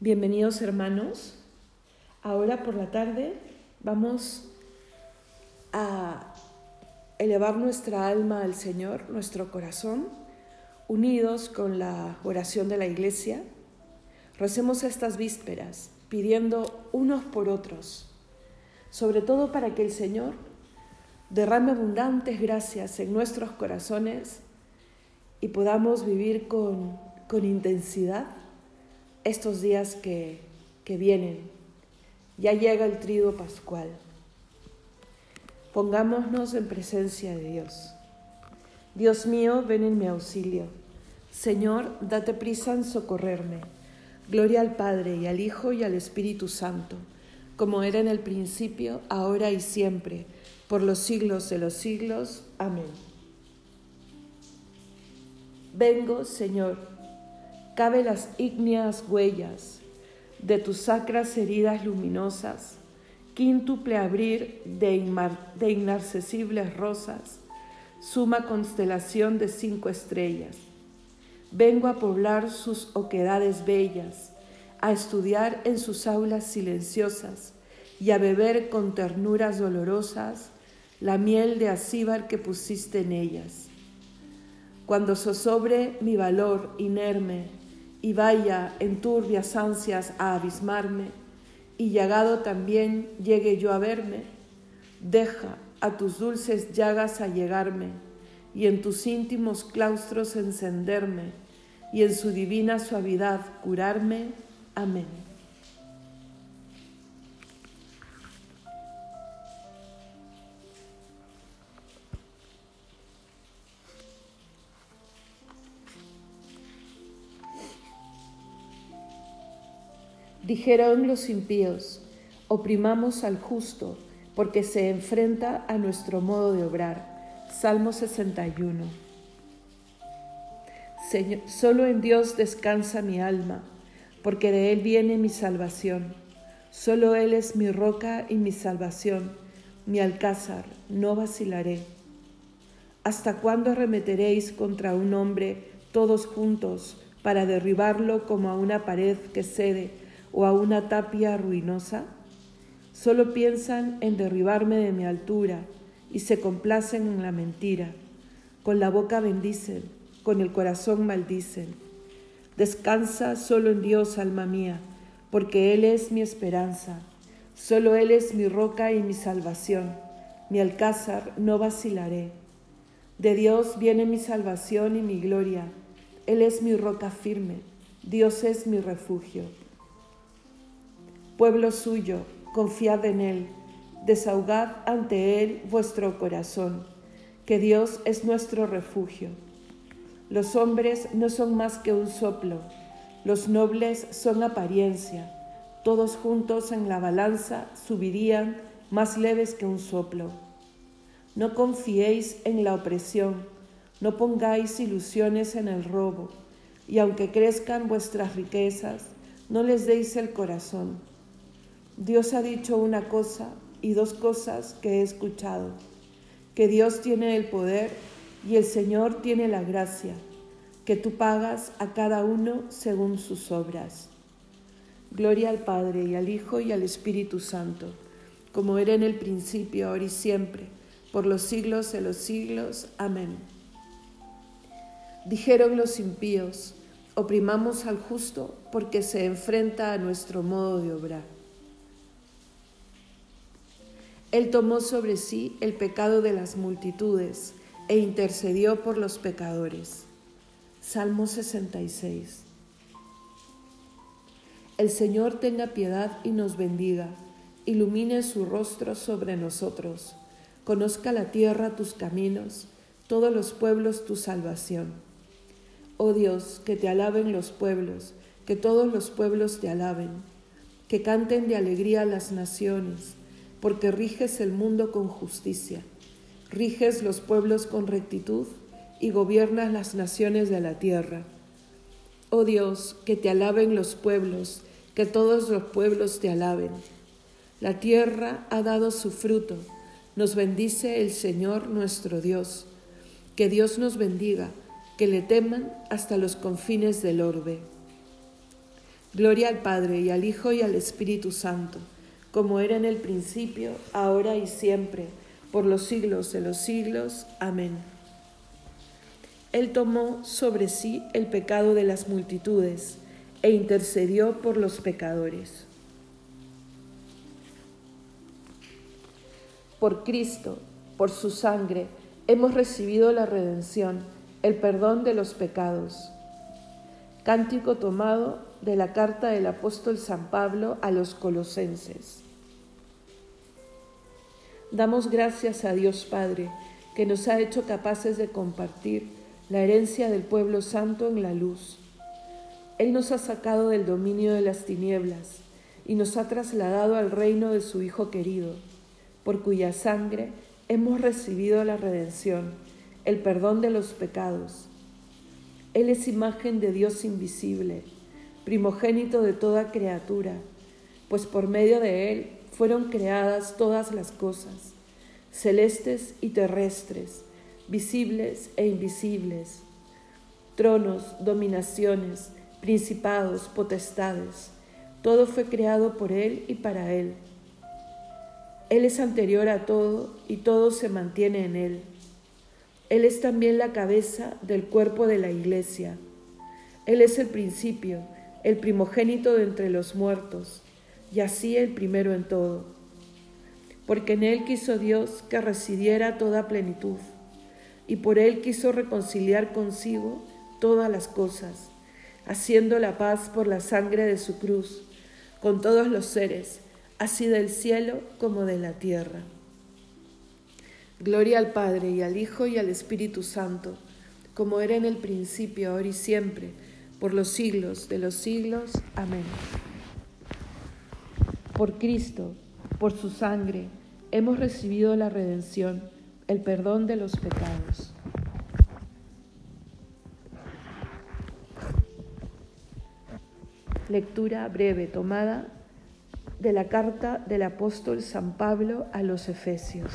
Bienvenidos hermanos. Ahora por la tarde vamos a elevar nuestra alma al Señor, nuestro corazón, unidos con la oración de la iglesia. Recemos estas vísperas pidiendo unos por otros, sobre todo para que el Señor derrame abundantes gracias en nuestros corazones y podamos vivir con, con intensidad estos días que, que vienen. Ya llega el trido pascual. Pongámonos en presencia de Dios. Dios mío, ven en mi auxilio. Señor, date prisa en socorrerme. Gloria al Padre y al Hijo y al Espíritu Santo, como era en el principio, ahora y siempre, por los siglos de los siglos. Amén. Vengo, Señor cabe las ígneas huellas de tus sacras heridas luminosas, quíntuple abrir de, de inaccesibles rosas, suma constelación de cinco estrellas. Vengo a poblar sus oquedades bellas, a estudiar en sus aulas silenciosas y a beber con ternuras dolorosas la miel de acíbar que pusiste en ellas. Cuando zozobre mi valor inerme y vaya en turbias ansias a abismarme, y llagado también llegue yo a verme, deja a tus dulces llagas allegarme, y en tus íntimos claustros encenderme, y en su divina suavidad curarme. Amén. Dijeron los impíos, oprimamos al justo, porque se enfrenta a nuestro modo de obrar. Salmo 61. Señor, solo en Dios descansa mi alma, porque de Él viene mi salvación. Solo Él es mi roca y mi salvación, mi alcázar, no vacilaré. ¿Hasta cuándo arremeteréis contra un hombre todos juntos para derribarlo como a una pared que cede? O a una tapia ruinosa? Solo piensan en derribarme de mi altura y se complacen en la mentira. Con la boca bendicen, con el corazón maldicen. Descansa solo en Dios, alma mía, porque Él es mi esperanza. Solo Él es mi roca y mi salvación. Mi alcázar no vacilaré. De Dios viene mi salvación y mi gloria. Él es mi roca firme. Dios es mi refugio. Pueblo suyo, confiad en Él, desahogad ante Él vuestro corazón, que Dios es nuestro refugio. Los hombres no son más que un soplo, los nobles son apariencia, todos juntos en la balanza subirían más leves que un soplo. No confiéis en la opresión, no pongáis ilusiones en el robo, y aunque crezcan vuestras riquezas, no les deis el corazón Dios ha dicho una cosa y dos cosas que he escuchado, que Dios tiene el poder y el Señor tiene la gracia, que tú pagas a cada uno según sus obras. Gloria al Padre y al Hijo y al Espíritu Santo, como era en el principio, ahora y siempre, por los siglos de los siglos. Amén. Dijeron los impíos, oprimamos al justo porque se enfrenta a nuestro modo de obrar. Él tomó sobre sí el pecado de las multitudes e intercedió por los pecadores. Salmo 66. El Señor tenga piedad y nos bendiga, ilumine su rostro sobre nosotros, conozca la tierra tus caminos, todos los pueblos tu salvación. Oh Dios, que te alaben los pueblos, que todos los pueblos te alaben, que canten de alegría las naciones porque riges el mundo con justicia, riges los pueblos con rectitud y gobiernas las naciones de la tierra. Oh Dios, que te alaben los pueblos, que todos los pueblos te alaben. La tierra ha dado su fruto, nos bendice el Señor nuestro Dios. Que Dios nos bendiga, que le teman hasta los confines del orbe. Gloria al Padre y al Hijo y al Espíritu Santo, como era en el principio, ahora y siempre, por los siglos de los siglos. Amén. Él tomó sobre sí el pecado de las multitudes e intercedió por los pecadores. Por Cristo, por su sangre, hemos recibido la redención, el perdón de los pecados. Cántico tomado de la carta del apóstol San Pablo a los colosenses. Damos gracias a Dios Padre, que nos ha hecho capaces de compartir la herencia del pueblo santo en la luz. Él nos ha sacado del dominio de las tinieblas y nos ha trasladado al reino de su Hijo querido, por cuya sangre hemos recibido la redención, el perdón de los pecados. Él es imagen de Dios invisible primogénito de toda criatura, pues por medio de Él fueron creadas todas las cosas, celestes y terrestres, visibles e invisibles, tronos, dominaciones, principados, potestades, todo fue creado por Él y para Él. Él es anterior a todo y todo se mantiene en Él. Él es también la cabeza del cuerpo de la iglesia. Él es el principio el primogénito de entre los muertos, y así el primero en todo. Porque en él quiso Dios que residiera toda plenitud, y por él quiso reconciliar consigo todas las cosas, haciendo la paz por la sangre de su cruz, con todos los seres, así del cielo como de la tierra. Gloria al Padre y al Hijo y al Espíritu Santo, como era en el principio, ahora y siempre, por los siglos de los siglos. Amén. Por Cristo, por su sangre, hemos recibido la redención, el perdón de los pecados. Lectura breve tomada de la carta del apóstol San Pablo a los Efesios.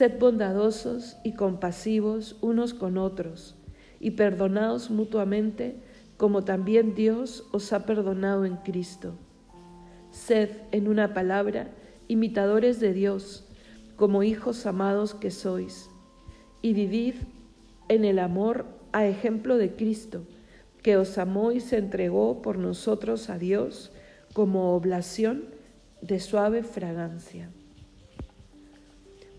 Sed bondadosos y compasivos unos con otros y perdonaos mutuamente, como también Dios os ha perdonado en Cristo. Sed, en una palabra, imitadores de Dios, como hijos amados que sois, y vivid en el amor a ejemplo de Cristo, que os amó y se entregó por nosotros a Dios como oblación de suave fragancia.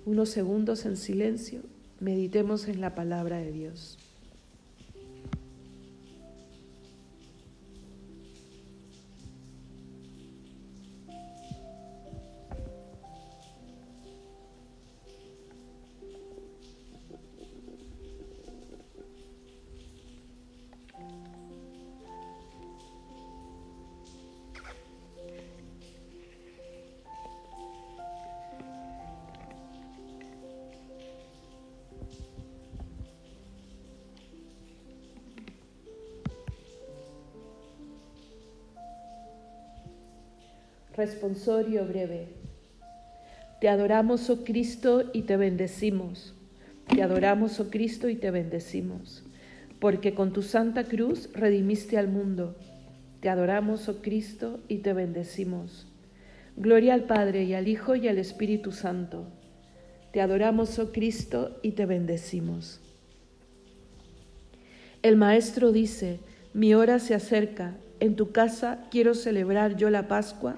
Unos segundos en silencio, meditemos en la palabra de Dios. Responsorio breve. Te adoramos, oh Cristo, y te bendecimos. Te adoramos, oh Cristo, y te bendecimos. Porque con tu santa cruz redimiste al mundo. Te adoramos, oh Cristo, y te bendecimos. Gloria al Padre y al Hijo y al Espíritu Santo. Te adoramos, oh Cristo, y te bendecimos. El Maestro dice, mi hora se acerca, en tu casa quiero celebrar yo la Pascua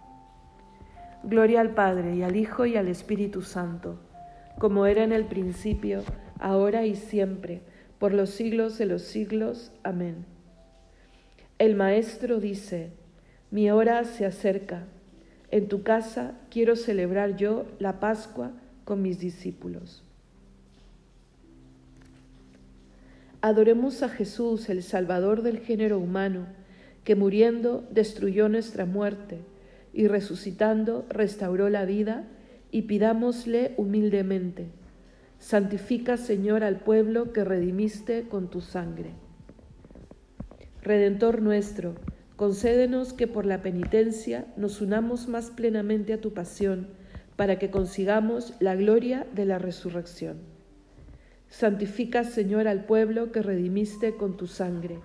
Gloria al Padre y al Hijo y al Espíritu Santo, como era en el principio, ahora y siempre, por los siglos de los siglos. Amén. El Maestro dice, mi hora se acerca, en tu casa quiero celebrar yo la Pascua con mis discípulos. Adoremos a Jesús, el Salvador del género humano, que muriendo destruyó nuestra muerte y resucitando restauró la vida, y pidámosle humildemente, santifica Señor al pueblo que redimiste con tu sangre. Redentor nuestro, concédenos que por la penitencia nos unamos más plenamente a tu pasión, para que consigamos la gloria de la resurrección. Santifica Señor al pueblo que redimiste con tu sangre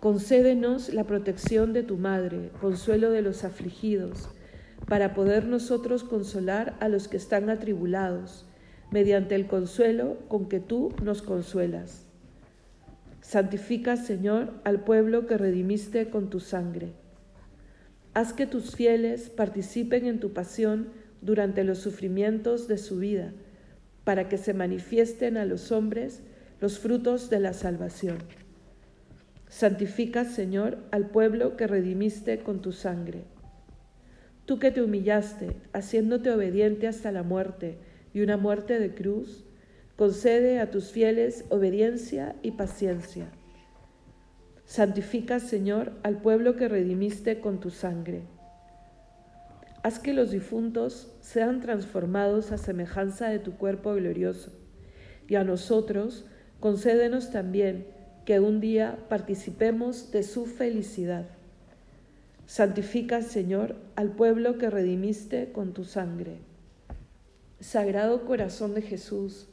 Concédenos la protección de tu Madre, consuelo de los afligidos, para poder nosotros consolar a los que están atribulados, mediante el consuelo con que tú nos consuelas. Santifica, Señor, al pueblo que redimiste con tu sangre. Haz que tus fieles participen en tu pasión durante los sufrimientos de su vida, para que se manifiesten a los hombres los frutos de la salvación. Santifica, Señor, al pueblo que redimiste con tu sangre. Tú que te humillaste, haciéndote obediente hasta la muerte y una muerte de cruz, concede a tus fieles obediencia y paciencia. Santifica, Señor, al pueblo que redimiste con tu sangre. Haz que los difuntos sean transformados a semejanza de tu cuerpo glorioso, y a nosotros concédenos también que un día participemos de su felicidad. Santifica, Señor, al pueblo que redimiste con tu sangre. Sagrado corazón de Jesús,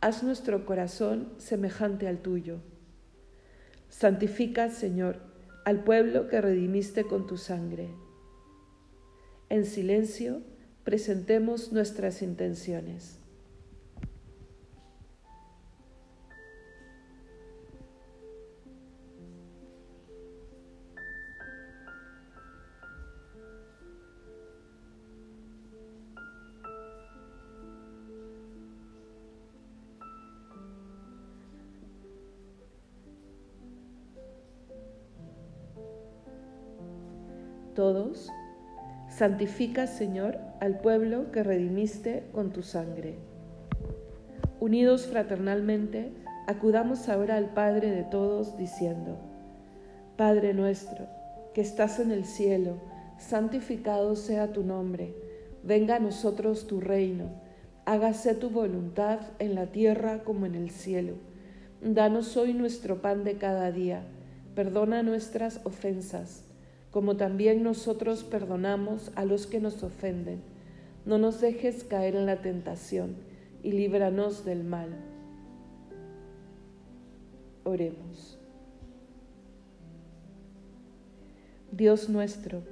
haz nuestro corazón semejante al tuyo. Santifica, Señor, al pueblo que redimiste con tu sangre. En silencio, presentemos nuestras intenciones. Todos, santifica, Señor, al pueblo que redimiste con tu sangre. Unidos fraternalmente, acudamos ahora al Padre de todos, diciendo, Padre nuestro, que estás en el cielo, santificado sea tu nombre, venga a nosotros tu reino, hágase tu voluntad en la tierra como en el cielo. Danos hoy nuestro pan de cada día, perdona nuestras ofensas como también nosotros perdonamos a los que nos ofenden. No nos dejes caer en la tentación y líbranos del mal. Oremos. Dios nuestro,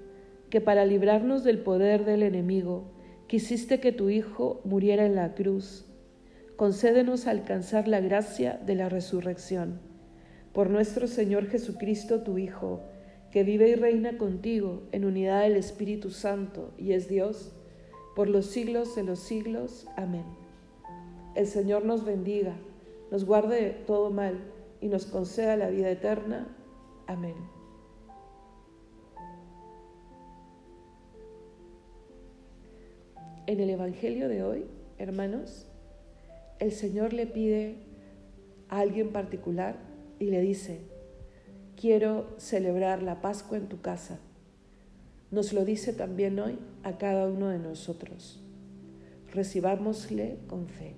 que para librarnos del poder del enemigo, quisiste que tu Hijo muriera en la cruz, concédenos alcanzar la gracia de la resurrección. Por nuestro Señor Jesucristo, tu Hijo, que vive y reina contigo en unidad del Espíritu Santo y es Dios, por los siglos de los siglos. Amén. El Señor nos bendiga, nos guarde de todo mal y nos conceda la vida eterna. Amén. En el Evangelio de hoy, hermanos, el Señor le pide a alguien particular y le dice, quiero celebrar la Pascua en tu casa. Nos lo dice también hoy a cada uno de nosotros. Recibámosle con fe.